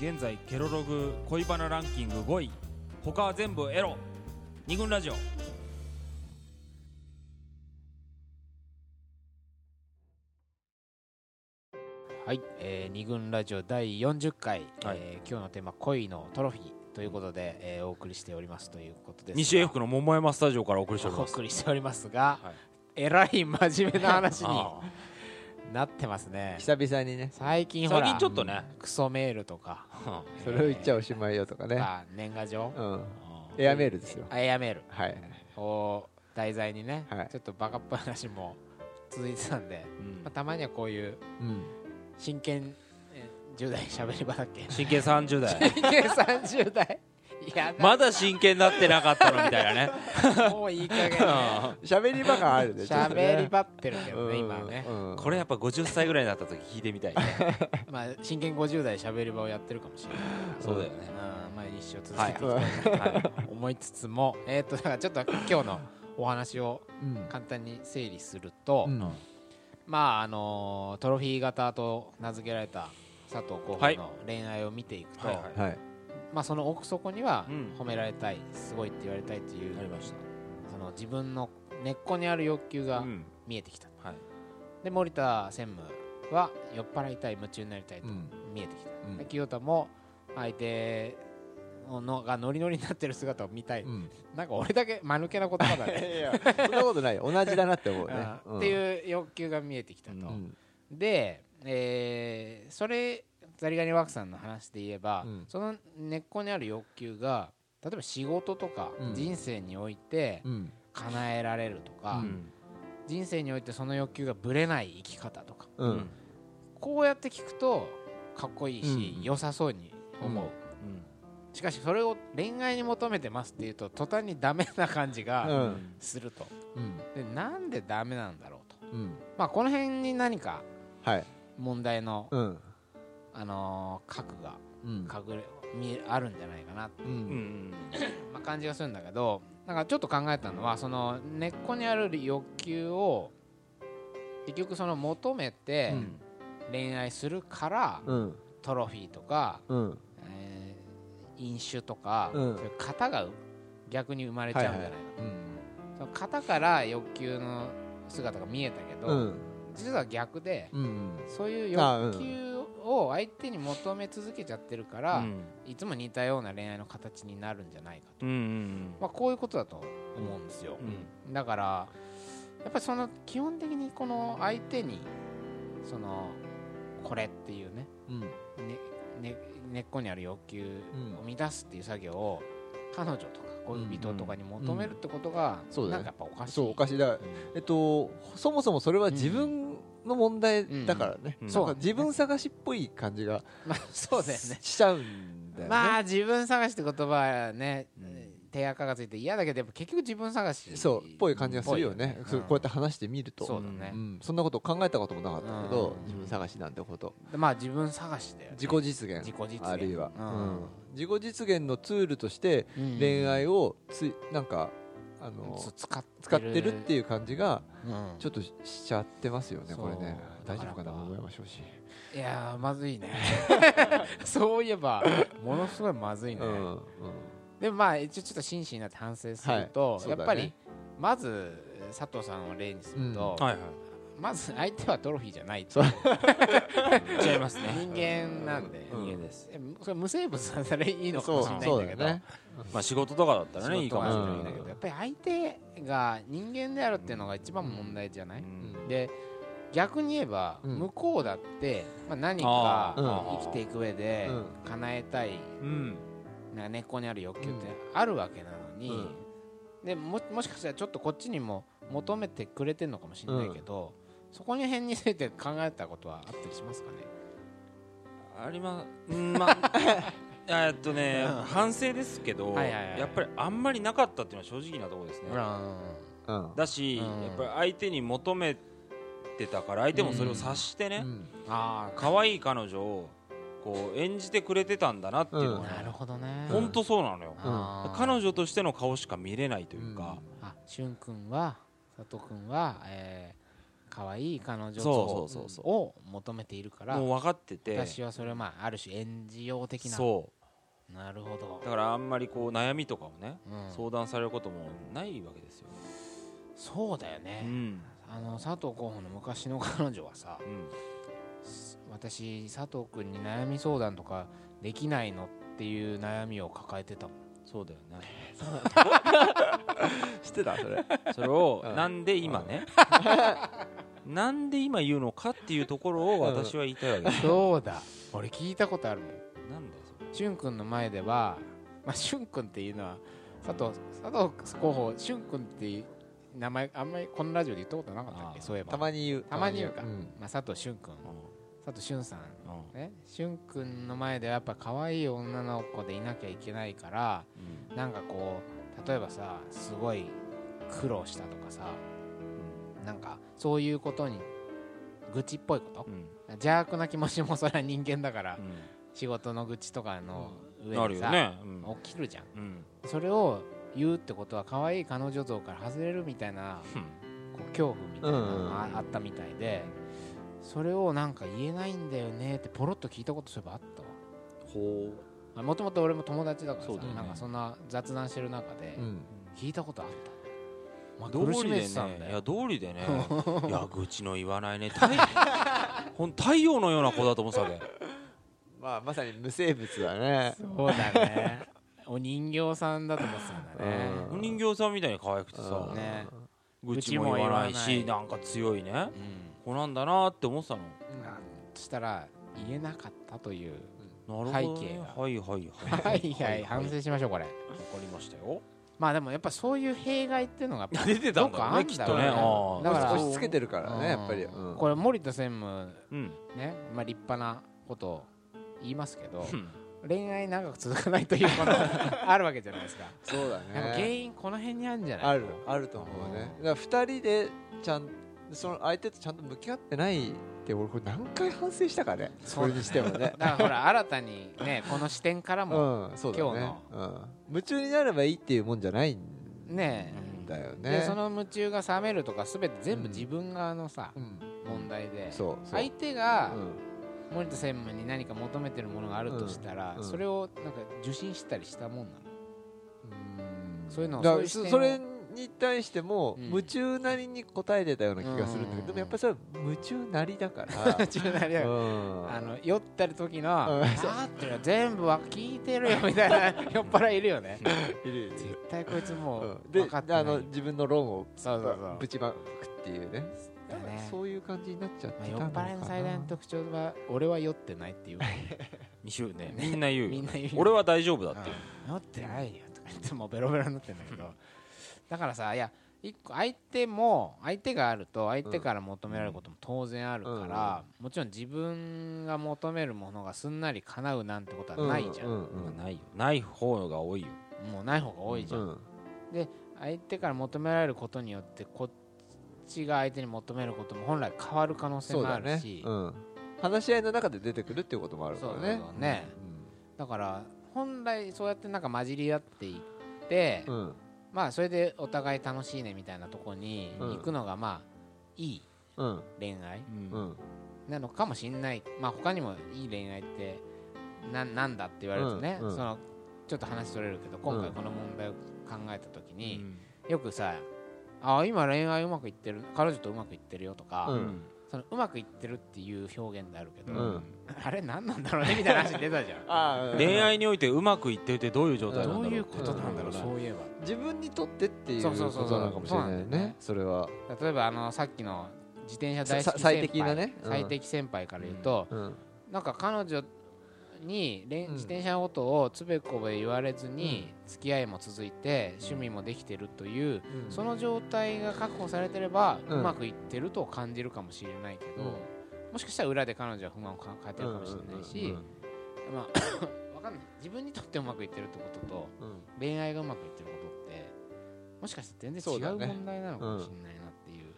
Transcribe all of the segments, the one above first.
現在ケロログ恋バナランキング5位。他は全部エロ。二軍ラジオ。はい、えー、二軍ラジオ第40回、はい。えー今日のテーマ恋のトロフィー。ということで、えーお送りしております。ということですが。西英福の桃山スタジオからお送りしておりおます。送りしておりますが、はい。えらい真面目な話にあ なってますね。久々にね。最近ほら最近ちょっとね。クソメールとか。あそれを言っちゃおしまいよとかね。あ年賀状？うん。エアメールですよ。あエアメール。はい。を題材にね、はい。ちょっとバカっぽい話も続いてたんで、うん。まあ、たまにはこういううん。真剣えー10代しゃべり場だっけ？真剣30代。真剣30代まだ真剣になってなかったのみたいなね。もういい加減。喋り場があるでしゃべり場ってるけどねうん。今はね、うん。これやっぱ50歳ぐらいになった時聞いてみたいね。まあ真剣50代しゃべり場をやってるかもしれない。そうだよね。うん。まあ一生続けていきたいはい。と思いつつも、えっ、とだからちょっと今日のお話をうん。簡単に整理すると、うん。まああのートロフィー型と名付けられた佐藤候補はい。の恋愛を見ていくと、はいはい。はいまあその奥底にはうん。褒められたいすごいって言われたいっていうありました。その自分の根っこにある欲求がうん。見えてきた、はい。で森田専務は酔っ払いたい夢中になりたいとうん。見えてきた、うん。で清田も相手のがノリノリになってる姿を見たい、うん。なんか俺だけ間抜けな言葉だね。いやそんなことない。よ同じだなって思うね。うん。っていう欲求が見えてきたと、うん。で、えーそれザリガニワークさんの話で言えば、うん。その根っこにある欲求が例えば仕事とかうん。人生においてうん。叶えられるとか、うん。人生においてその欲求がぶれない生き方とか。うん。こうやって聞くとかっこいいし、うん。良さそうに思う、うん。しかしそれを恋愛に求めてますっていうと途端にダメな感じうがん。すると、うん。でなんでダメなんだろうと、うん。まあ、この辺に何かはい。問題の、うんあのー核がうん。隠れ見えあるんじゃないかな、ううん。んまあ、感じがするんだけどなんかちょっと考えたのはその根っこにある欲求を結局その求めてうん。恋愛するから、うん。トロフィーとか、うん。えー飲酒とか、うん。そういう型が逆に生まれちゃうんじゃないかと、うん。その型から欲求の姿が見えたけど、うん。実は逆で、うんそういう欲求を相手に求め続けちゃってるから、うん。いつも似たような恋愛の形になるんじゃないかと、うんうんまあ、こういうことだと思うんですよ、だからやっぱりその基本的にこの相手にそのこれっていうねうん。ねね根っこにある欲求を満たすっていう作業を彼女とか恋人とかに求めるってことがそうだね。なんかやっぱおかしい。そうおかしい。だえっとそもそもそれは自分の問題だからね。うんなんか自分探しっぽい感じがまあそうだよね。しちゃうんだよね。まあ自分探しって言葉はね手垢がついて嫌だけどやっぱ結局自分探し。そうっぽい感じがするよね。うこうやって話してみると。そうだね。うん。そんなこと考えたこともなかったけどうん。自分探しなんてこと。でまあ自分探しだよね。自己実現。自己実現。あるいは。自己実現のツールとしてうん。恋愛をついなんかあの使って使ってるっていう感じがうん。ちょっとしちゃってますよねこれね。大丈夫かなだから桃山少子いやーまずいね。そういえばものすごいまずいね、うんうん。でもまあ一応ちょっと真摯になって反省すると、はい。ね。やっぱりまず佐藤さんを例にすると、はいはいまず相手はトロフィーじゃない。そう。違いますね。人間なんで、うん。人間です。えそれ無生物だったらいいのかもしれないんだけど。まあ仕事とかだったらねいいかもしれないんだけど、やっぱり相手が人間であるっていうのが一番問題じゃない、うん。で逆に言えば、うん。向こうだって、まあ、何あかー生きていく上でうん。叶えたいうん。なんか根っこにある欲求ってあるわけなのに、うん。でももしかしたらちょっとこっちにも求めてくれてるのかもしれないけど、そこに辺について考えたことはあったりしますかね？ありまうんまあ えっとねうん。反省ですけどはいはいはい。やっぱりあんまりなかったっていうのは正直なところですね。うん。だしうん。やっぱり相手に求めてたから相手もそれを察してねうん。あ可愛い彼女をこう演じてくれてたんだなっていうのあがなるほどね。本当そうなのよ。彼女としての顔しか見れないというか。あしゅんくんは佐藤くんは、えー可愛い彼女を求めているからもう分かってて。私はそれはまあある種演じよう的な。そなるほど。うだからあんまりこう悩みとかをねうん。相談されることもないわけですよそうだようね、ん。あの佐藤候補の昔の彼女はさうん。私佐藤君に悩み相談とかできないのっていう悩みを抱えてたもん。そうだよね。知ってた？それ。それをうん。なんで今ね？なんで今言うのかっていうところを私は言いたいわけです。そうだ。俺聞いたことあるもん。なんだしゅん君の前では、まあ、しゅん君っていうのは佐藤佐藤候補しゅん君っていう名前あんまりこのラジオで言ったことなかったっけ？そういえば。たまに言う。たまに言うか。ん。まあ、佐藤しゅん君。う佐藤しゅんさん。んうん。ね。しゅん君の前ではやっぱ可愛い女の子でいなきゃいけないからうん。なんかこう例えばさすごい苦労したとかさなんかそういうことに愚痴っぽいこと？うん。邪悪な気持ちもそれは人間だからう仕事の愚痴とかの上にさ、ね。うん。起きるじゃん。うん。それを言うってことは可愛い彼女像から外れるみたいなこう恐怖みたいなのがああったみたいでそれをなんか言えないんだよねってポロッと聞いたことそういえばあったわ。ほもともと俺も友達だからさね。なんかそんな雑談してる中でうん。聞いたことあった、まあ、う道苦しめ理でてたんだよ。ねいや道理でね いや愚痴の言わないね太 ほん太陽のような子だと思ってたわけまあまさに無生物だね。そうだね。お人形さんだと思ってたんだね。うん。お人形さんみたいに可愛くてさうん。ね。愚痴も言わないしなんか強いね。うん。子なんだなって思ってたの。そしたら言えなかったというなるほど背景ねがはいはいはい。はいはい反省しましょうこれ。わかりましたよまあでもやっぱそういう弊害っていうのが出てたんだねきっとね。だから押し付けてるからうんねやっぱり。うん。これ森田専務うん。ね、まあ、立派なことを言いますけどうん。恋愛長く続かないというこの あるわけじゃないですか。そうだやっぱ原ね因この辺にあるんじゃない？あるあると思うね。だから二人でちゃんその相手とちゃんと向き合ってないって俺これ何回反省したかね。それにしてもね。だからほら新たにね この視点からもうんそうだね。今うん。夢中になればいいっていうもんじゃないんね。だよでねその夢中が冷めるとか全て全部自分側のさうん。問題で。相手がうん森田専務に何か求めてるものがあるとしたらうん。うん。それをなんか受信したりしたもんなの？うん。そういうのをそれに対してもうん。夢中なりに答えてたような気がするんだけうん。どでもやっぱりそれは夢中なりだから。夢中なりだようん。あの酔ってる時の「うん。あーっていうのは全部は聞いてるよ」みたいな酔っ払いいるよね。いるいる。絶対こいつもううん。で分かってない。あの自分の論をそうそうそう。ぶちまくっていうね。そういう感じになっちゃってまあ、たのかな。酔っ払いの最大の特徴は俺は酔ってないっていう。にしゅうね。みんな言うよ。みんな言うよ。俺は大丈夫だって酔ってないよとか言ってもうベロベロになってんだけどだからさいや一個相手も相手があると相手から求められることも当然あるから、もちろん自分が求めるものがすんなり叶うなんてことはないじゃん、うんうんまあないよ。ない方が多いよ。もうない方が多いじゃん、うん相手から求められることによってこっちが相手に求めることも本来変わる可能性もあるし。うん。話し合いの中で出てくるっていうこともあるから。ねそうそうそうねだから本来そうやってなんか混じり合っていって、うんうんまあそれでお互い楽しいねみたいなとこにうん。行くのがまあいいうん。恋愛なのかもしんない。まあ他にもいい恋愛ってななんだって言われるとね、そのちょっと話それるけど今回うんこの問題を考えた時うに、ん。よくさあ今恋愛うまくいってる彼女とうまくいってるよとか、うんそのうまくいってるっていう表現であるけど、うん。あれ何なんだろうねみたいな話出たじゃ ん。恋愛においてうまくいってるってどういう状態なんだろうどういうことなんだろう、んそういえば。自分にとってっていうこそうそうそうそう。となのかもしれないね。ね。それは。例えばあのさっきの自転車大好き先輩さ最適なね。うん。最適先輩から言うと、うん。なんか彼女に自転車のことをつべこべ言われずに付き合いも続いて趣味もできてるといううん。その状態が確保されてればうまくいってると感じるかもしれないけど、もしかしたら裏で彼女は不満を抱えてるかもしれないし、まあ わかんない。自分にとってうまくいってるってこととうん。恋愛がうまくいってることってもしかして全然違う問題なのかもしれないなっていう。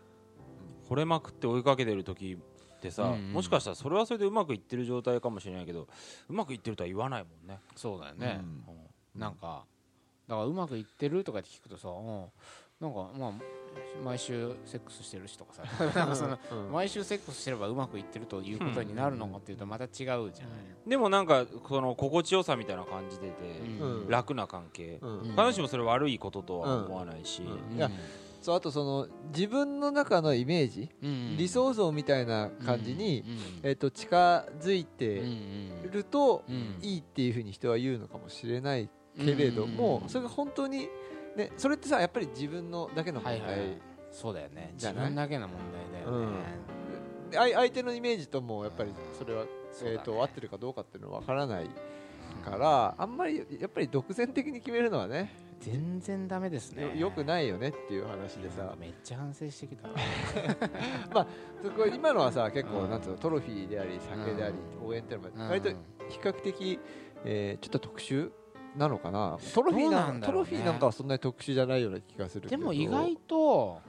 惚れまくって追いかけてる時ってさ、うんうんもしかしたらそれはそれでうまくいってる状態かもしれないけどうまくいってるとは言わないもんね、そうだよね、うん。なんかだからうまくいってるとかって聞くとさ、うん。なんかまあ毎週セックスしてるしとかさ。なんかそのうん。毎週セックスしてればうまくいってるということになるのかっていうとまた違うじゃない、でもなんかその心地よさみたいな感じでて、うん。楽な関係、うん。うん。彼女もそれ悪いこととは思わないし、うん。いやそうあとその自分の中のイメージ、うん理想像みたいな感じに、うんえっと近づいうんてうんるとうん。いいっていうふうに人は言うのかもしれないけれども、うんそれが本当に、ね、それってさやっぱり自分のだけの問題、そうだよね。自分だけの問題だよね、で相相手のイメージともやっぱりそれは、えー、と合ってるかどうかっていうのは分からないからあんまりやっぱり独善的に決めるのはね全然ダメですね。よよくないよねっていう話でさ。めっちゃ反省してきた。そこ今のはさ結構うん。なんつうのトロフィーであり酒であり応援っていうのも割と比較的、えーちょっと特殊なのかな。トロフィーなトロフィーなんかはそんなに特殊じゃないような気がするけど。でも意外と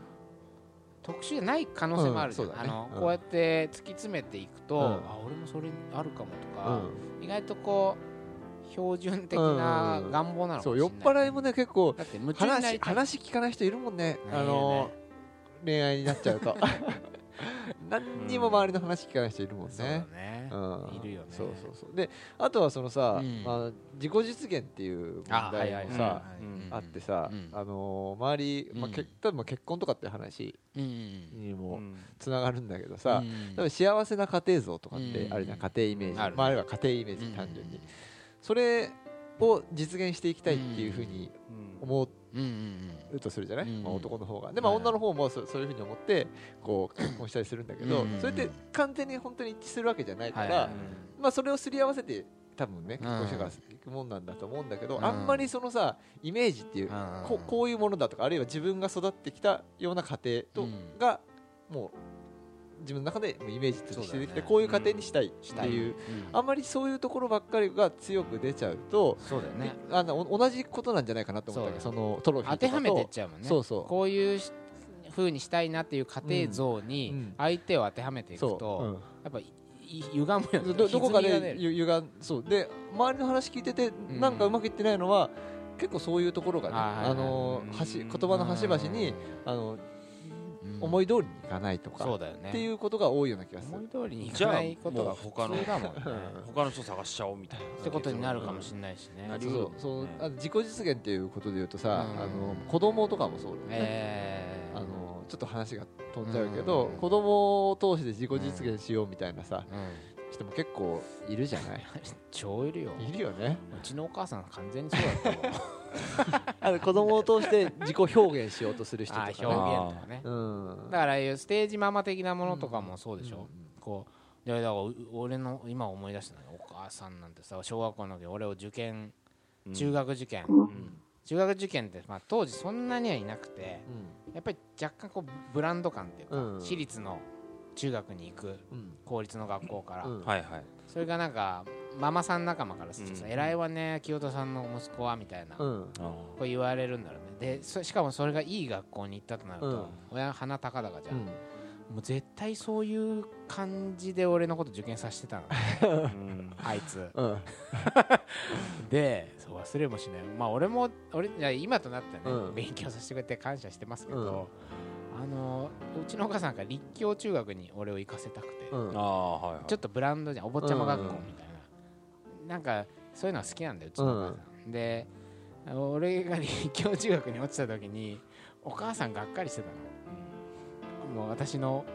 特殊じゃない可能性もあるじゃん、うね。こうやって突き詰めていくと、うん。あ俺もそれあるかもとうか、ん。意外とこう標準的なうん。願望なのかそうもしれない、酔っ払いもね結構だって夢中にな話りたい。話聞かない人いるもんね。ねあの恋愛になっちゃうと。何にも周りの話聞かない人いるもんそうだね。ね、うん。いるよね。そうそうそう。であとはそのさ、うん。まあ、自己実現っていう問題あはいはいもさはい。うんあってさ、うん。あのー周り、まあうん。け例えば結婚とかって話うんうんにもうん。つながるんだけどさ、うん幸せな家庭像とかってうんあるじゃん、家庭イメージ、あるね。まあ、あるいは家庭イメージ単純に、それを実現していきたいっていうふうにうん。思うとするじゃない、うんまあ、男の方が。で、まあ、はい女の方もそそういうふうに思ってこう結婚したりするんだけど、うんそれって完全に本当に一致するわけじゃないから、まあ、それをすり合わせて多分ねうん。結婚してからいくもんなんだと思うんだけど、うん。あんまりそのさイメージっていう、うんここういうものだとかあるいは自分が育ってきたような家庭と、うん。がもう自分の中でもうイメージとしてできて、こういう家庭にしたいっていい。う、うん。あんまりそういうところばっかりが強く出ちゃうと、そうだよね。あのお同じことなんじゃないかなと思ったけどそそのトロフィー当てはめてっちゃうもんね。そうそう。こういうし風にしたいなっていう家庭像うんうにん。相手を当てはめていくとやっぱいい歪むよどどこかでゆゆがそう。で周りの話聞いててん。なんかうまくいってないのは、結構そういうところがねあのうん端言葉の端々にあの思い通りにいかないとか、そうだよね。っていうことが多いような気がする。思い。通りにいじゃあかないことがもう他の普通だもん。ね他の人探しちゃおうみたいな。ってことになるかもしれないしね。なりそう。そうねあの自己実現っていうことで言うとさ、うん。あの子供とかもそうだよね、えー。あのちょっと話が飛んじゃうけど、うん。子供を通して自己実現しようみたいなさ、うん人も結構いるじゃない？超いるよ。いるよね。うちのお母さん完全にそうだったもん。あの子供を通して自己表現しようとする人とかね。表現とかね。うん。だからいうステージママ的なものとかもそうでしょ、うん。こういやだからう俺の今思い出したのよ。お母さんなんてさ小学校の時俺を受験うん。中学受験、うん。中学受験って、まあ、当時そんなにはいなくてやっぱり若干こうブランド感っていうか、うん。私立の中学に行くうん。公立の学校から、うん。はいはい。それがなんかママさん仲間からするとさ、うん。偉いわね清田さんの息子はみたいな、こうん。う言われるんだろうね。でそしかもそれがいい学校に行ったとなると、うん。親鼻高々じゃん、うん。もう絶対そういう感じで俺のこと受験させてたの。うん。あいつ。うん。でそう忘れもしない。まあ俺も俺いや今となってはね、うん。勉強させてくれて感謝してますけど、うんあのうちのお母さんが立教中学に俺を行かせたくて、うん。ああはいはい。ちょっとブランドじゃんお坊ちゃま学校みたいな、なんかそういうのは好きなんだようちのお母さん、で俺が立教中学に落ちた時にお母さんがっかりしてたの。もう私の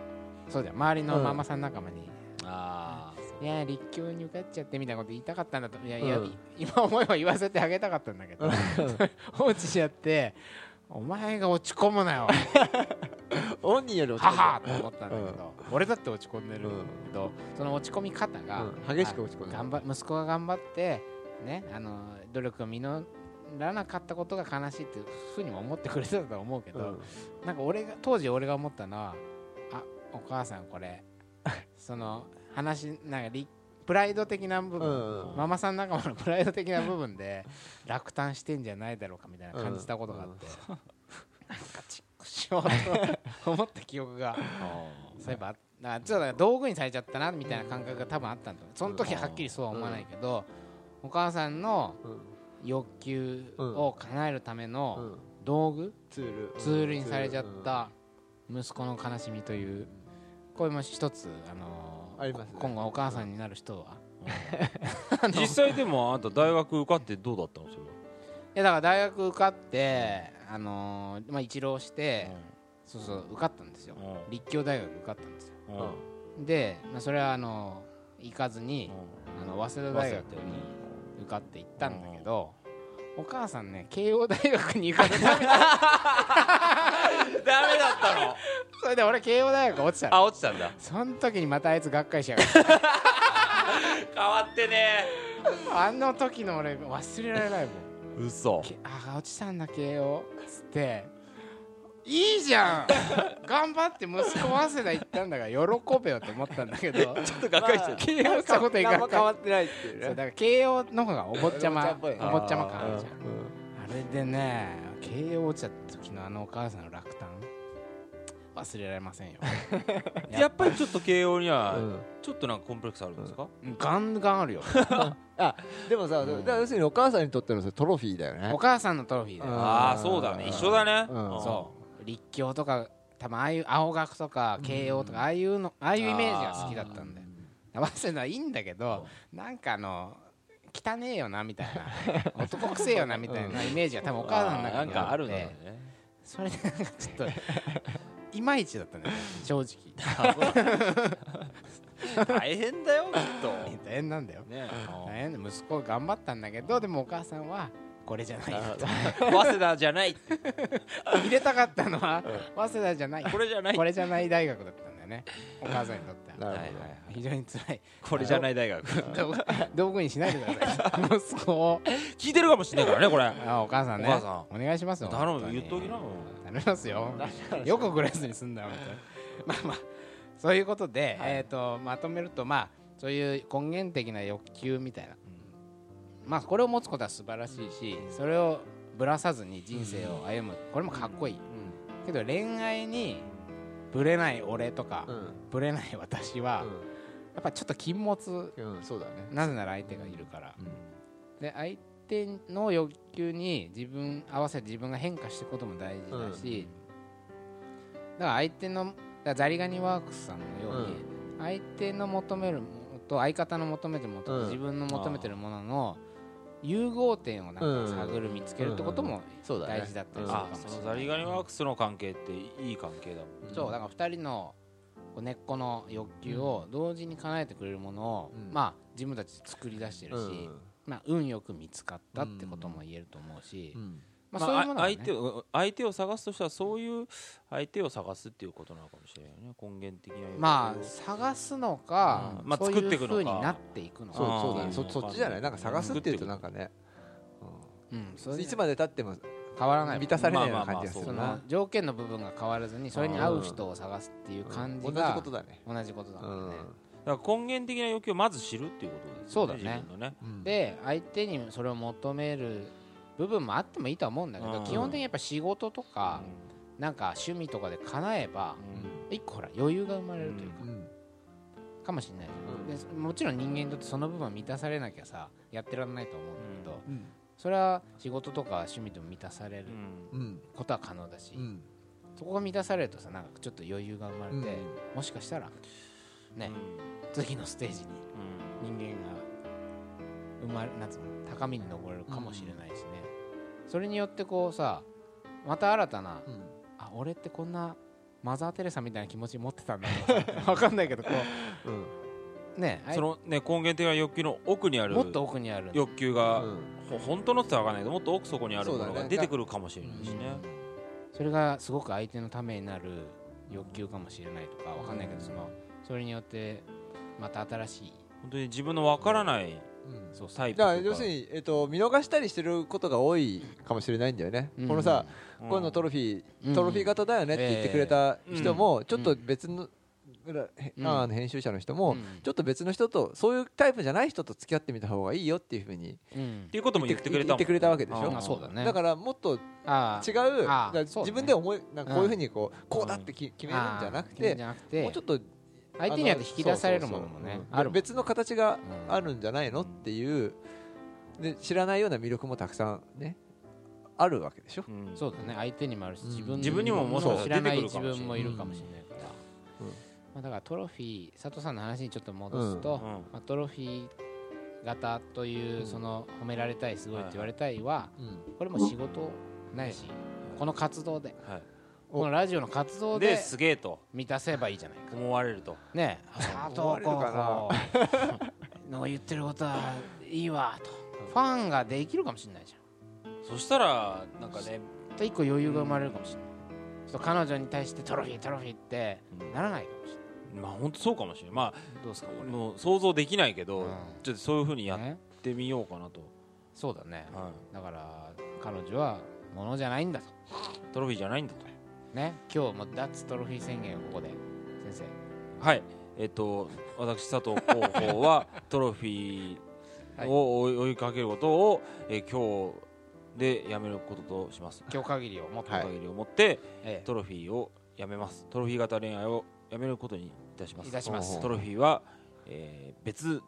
そうだよ周りのママさん仲間に、あいや立教に受かっちゃってみたいなこと言いたかったんだと。いやいや、うん今思えば言わせてあげたかったんだけど。放置しちゃってお前が落ち込むなよ 本人より落ち込んで母と思ったんだけど、俺だって落ち込んでるけど、その落ち込み方が、うん。激しく落ち込んで頑張息子が頑張ってねあの努力が実らなかったことが悲しいっていうふうにも思ってくれてたと思うけど、うん。なんか俺が当時俺が思ったのはあお母さんこれ その話なんかリプライド的な部分、うんママさん仲間のプライド的な部分で落胆してんじゃないだろうかみたいな感じたことがあって、なんか しようと思った記憶がそういえばあちょっと道具にされちゃったなみたいな感覚が多分あったんだその時ははっきりそうは思わないけど、お母さんのうん。欲求を叶えるための道具ツール。ツールにされちゃった息子の悲しみというこれも一つ、あのーね。今後お母さんになる人は。実際でもあんた大学受かってどうだったの？それは。いやだから大学受かって、あのーまあ、一浪して、そうそう受かったんですよ。うん。立教大学受かったんですよ。うん。で、まあ、それはあの行かずにあの早稲田大学にに受かって行ったんだけど、お母さんね慶応大学に行かれた。ダメだったの。それで俺慶応大学落ちたの。あ落ちたんだ。その時にまたあいつがっかりしやが。っ て変わってね。あの時の俺忘れられないもん嘘。けあ落ちたんだ慶応つって。いいじゃん。頑張って息子早稲田行ったんだから喜べよって思ったんだけど。ちょっとがっかりしてる。慶応したこといかん変わってないっていうね。だから慶応の方がお坊ちゃまお坊ちゃま感あるじゃん。うんあれでね慶応落ちた時のあのお母さんの落胆忘れられませんよ。やっぱり。ちょっと慶応にはうん。ちょっとなんかコンプレックスあるんですか？ガンガンあるよ。でもさ、うん。だから要するにお母さんにとってのトロフィーだよね。お母さんのトロフィーだよ。うん。ああそうだね。一緒だね。うん。そう。立教とか多分ああいう青学とか慶応とかああいうのああいうイメージが好きだったんだよ早稲田はいいんだけどなんかあの汚ねえよなみたいな。男くせえよなみたいなイメージが多分お母さんの中なんにかあるんだよあってね。それでなんかちょっといまいちだったんだよね正大変だよきっと。直大変なんだよ。ね。大変で息子頑張ったんだけどでもお母さんはこれじゃない 早稲田じゃない。入れたかったのは早稲田じゃない。これじゃない。これじゃない大学だったんだよね。お母さんにとっては。はいはい非常に辛い。これじゃない大学。道具にしないでください。息子を。聞いてるかもしれないからねこれ。あお母さんね。お母さお願いしますよ頼む言っときなも頼みますよ。よ。くグレースにすんだよ本当に。まあまあ。そういうことで、はい。えー、とまとめるとまあそういう根源的な欲求みたいな、まあこれを持つことは素晴らしいしそれをぶらさずに人生を歩む。これもかっこいい、けど恋愛にぶれない俺とか、うん。ぶれない私は、やっぱちょっと禁物うん、うん、そうだね。なぜなら相手がいるから、で相手の欲求に自分合わせて自分が変化していくことも大事だし、だから相手のザリガニワークスさんのように、相手の求めるものと相方の求めてるものと、うん。自分の求めてるものの融合点をなんか探る見つけるってこともそうだね。大事だったりするかあもしれない、そのザリガニワークスの関係っていい関係だもんそうだから2人のこう根っこの欲求を同時に叶えてくれるものを、うん。まあ自分たちで作り出してるし、うんまあ、運よく見つかったってことも言えると思うし、うん。まあ、まあそういうものは、ね。相手を相手を探すとしたらそういう相手を探すっていうことなのかもしれないよね。根源的なまあ探すのか、うん。まあそう作っていくのか。いう風になっていくのか。そうそうだね。そそっちじゃない？なんか探すっていうとなんかね、うん、うんいつまでたっても変わらない。満たされないような感じがすそる条件の部分が変わらずにそれに合う人を探すっていう感じ同じがことだね。同じことだからね、だから根源的な欲求をまず知るっていうことですよねそうだね。ね。うん。で相手にそれを求める部分もあってもいいとは思うんだけど、うん。基本的にやっぱ仕事とか、なんか趣味とかで叶えばうん。一個ほら余裕が生まれるというか、うん。かもしれない、うん。でもちろん人間にとってその部分満たされなきゃさやってらんないと思うんだけど、うん。それは仕事とか趣味でも満たされるうん。うんことは可能だし、うん。そこが満たされるとさなんかちょっと余裕が生まれて、うん。もしかしたらね、次のステージに人間が生まれなんつうの高みに登れるかもしれないしね、それによってこうさまた新たなうん。あ俺ってこんなマザー・テレサみたいな気持ち持ってたんだな わかんないけどこうん。うねあいそのね根源的な欲求の奥にある。もっと奥にある。欲求がうん。ほ本当のってわかんないけどもっと奥底にあるものが出てくるかもしれないしね。それがすごく相手のためになる欲求かもしれないとかわかんないけどそのそれによってまた新しい。本当に自分のわからないうん。そうタイプだとか。から要するに、えっと、見逃したりしてることが多いかもしれないんだよね、うん。このさ、うん。こういうのトロフィうん。ー、トロフィー型だよねって言ってくれた人も、ちょっとうん。別の、裏へうん。あー編集者の人も、うん。ちょっと別の人とそういうタイプじゃない人と付き合ってみた方がいいよっていうふうにうん。っていうことも言ってくれたもん言ってくれたわけでしょ？まあそうだね。だからもっと違うあー。だからそうだね。自分で思いなんかこういうふうにこうこうだってき決めるんじゃなくてあー決めるんじゃなくて。もうちょっと相手によって引き出されるものもね別の形がうんあるんじゃないのっていうで知らないような魅力もたくさんねあるわけでしょ？うん。そうだね。相手にもあるしうん。自分自分にもも知らない自出てくるかもしれない。分もいるかもしれないから、うんまあ、だからトロフィー佐藤さんの話にちょっと戻すと、うん。まあ、トロフィー型といううん。その褒められたいすごいって言われたいはうん。これも仕事ないしこの活動で。はいこのラジオの活動でですげえと。満たせばいいじゃないか。思われると。ねえ。佐藤思われるかな。の言ってることはいいわと。ファンができるかもしれないじゃん。そしたらなんかねで一個余裕が生まれるかもしれない。ちょっと彼女に対してトロフィートロフィーってならないかもしれない。まあ本当そうかもしれない。まどうですかもう想像できないけど、うん。ちょっとそういうふうにやっねてみようかなと、そうだね。はだから彼女はものじゃないんだと。い、トロフィーじゃないんだとね。今日も脱トロフィー宣言をここで。先はい。えっ、と私佐藤候補は トロフィーを追いかけることを、えー今日でやめることとします。生今日限りをもっと、はい限りを持ってえトロフィーをやめます。トロフィー型恋愛をやめることにいたします。いたします。トロフィーは、えー別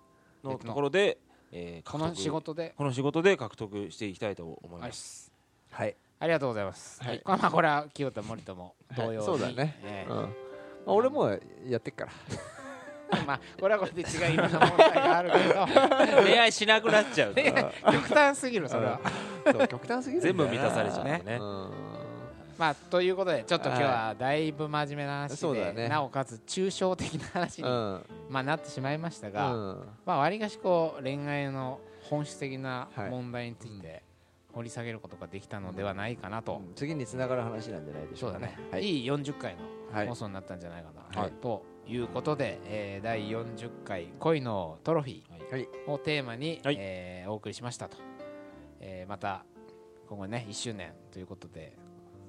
のところで、えーこの仕事で。この仕事で獲得していきたいと思います。はいありがとうございます、はい。まあこれは清田森とも同様に、はいそうだね。えうん。まあ俺もやってっから。え まあこれはこれで違ういろんな問題があるけど。恋愛しなくなっちゃうと極端すぎるそれは、そう極端すぎる全部満たされちゃってね。うん。まあということでちょっと今日はだいぶ真面目な話で、ね。なおかつ抽象的な話に、うん。まあ、なってしまいましたが、うん。まあわりかしこう恋愛の本質的なはい。問題について掘り下げることができたのではないかなと、うん。次につながる話なんじゃないでしょうかそうだね、はい。い、い40回のはい放送になったんじゃないかな、はい。ということで、えー第40回恋のトロフィはい。ーをテーマに、はい。えーお送りしましたと、えーまた今後ね1周年ということで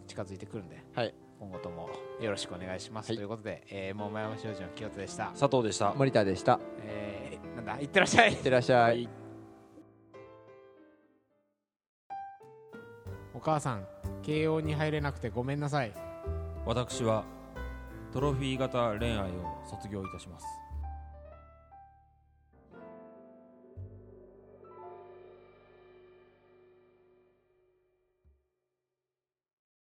近づいてくるんで、はい。今後ともよろしくお願いします、はい。ということで、えー、桃山商事の清田でした、佐藤でした。森田でした。えーなんだ？いってらっしゃい。いってらっしゃいお母さん慶応に入れなくてごめんなさい私はトロフィー型恋愛を卒業いたします。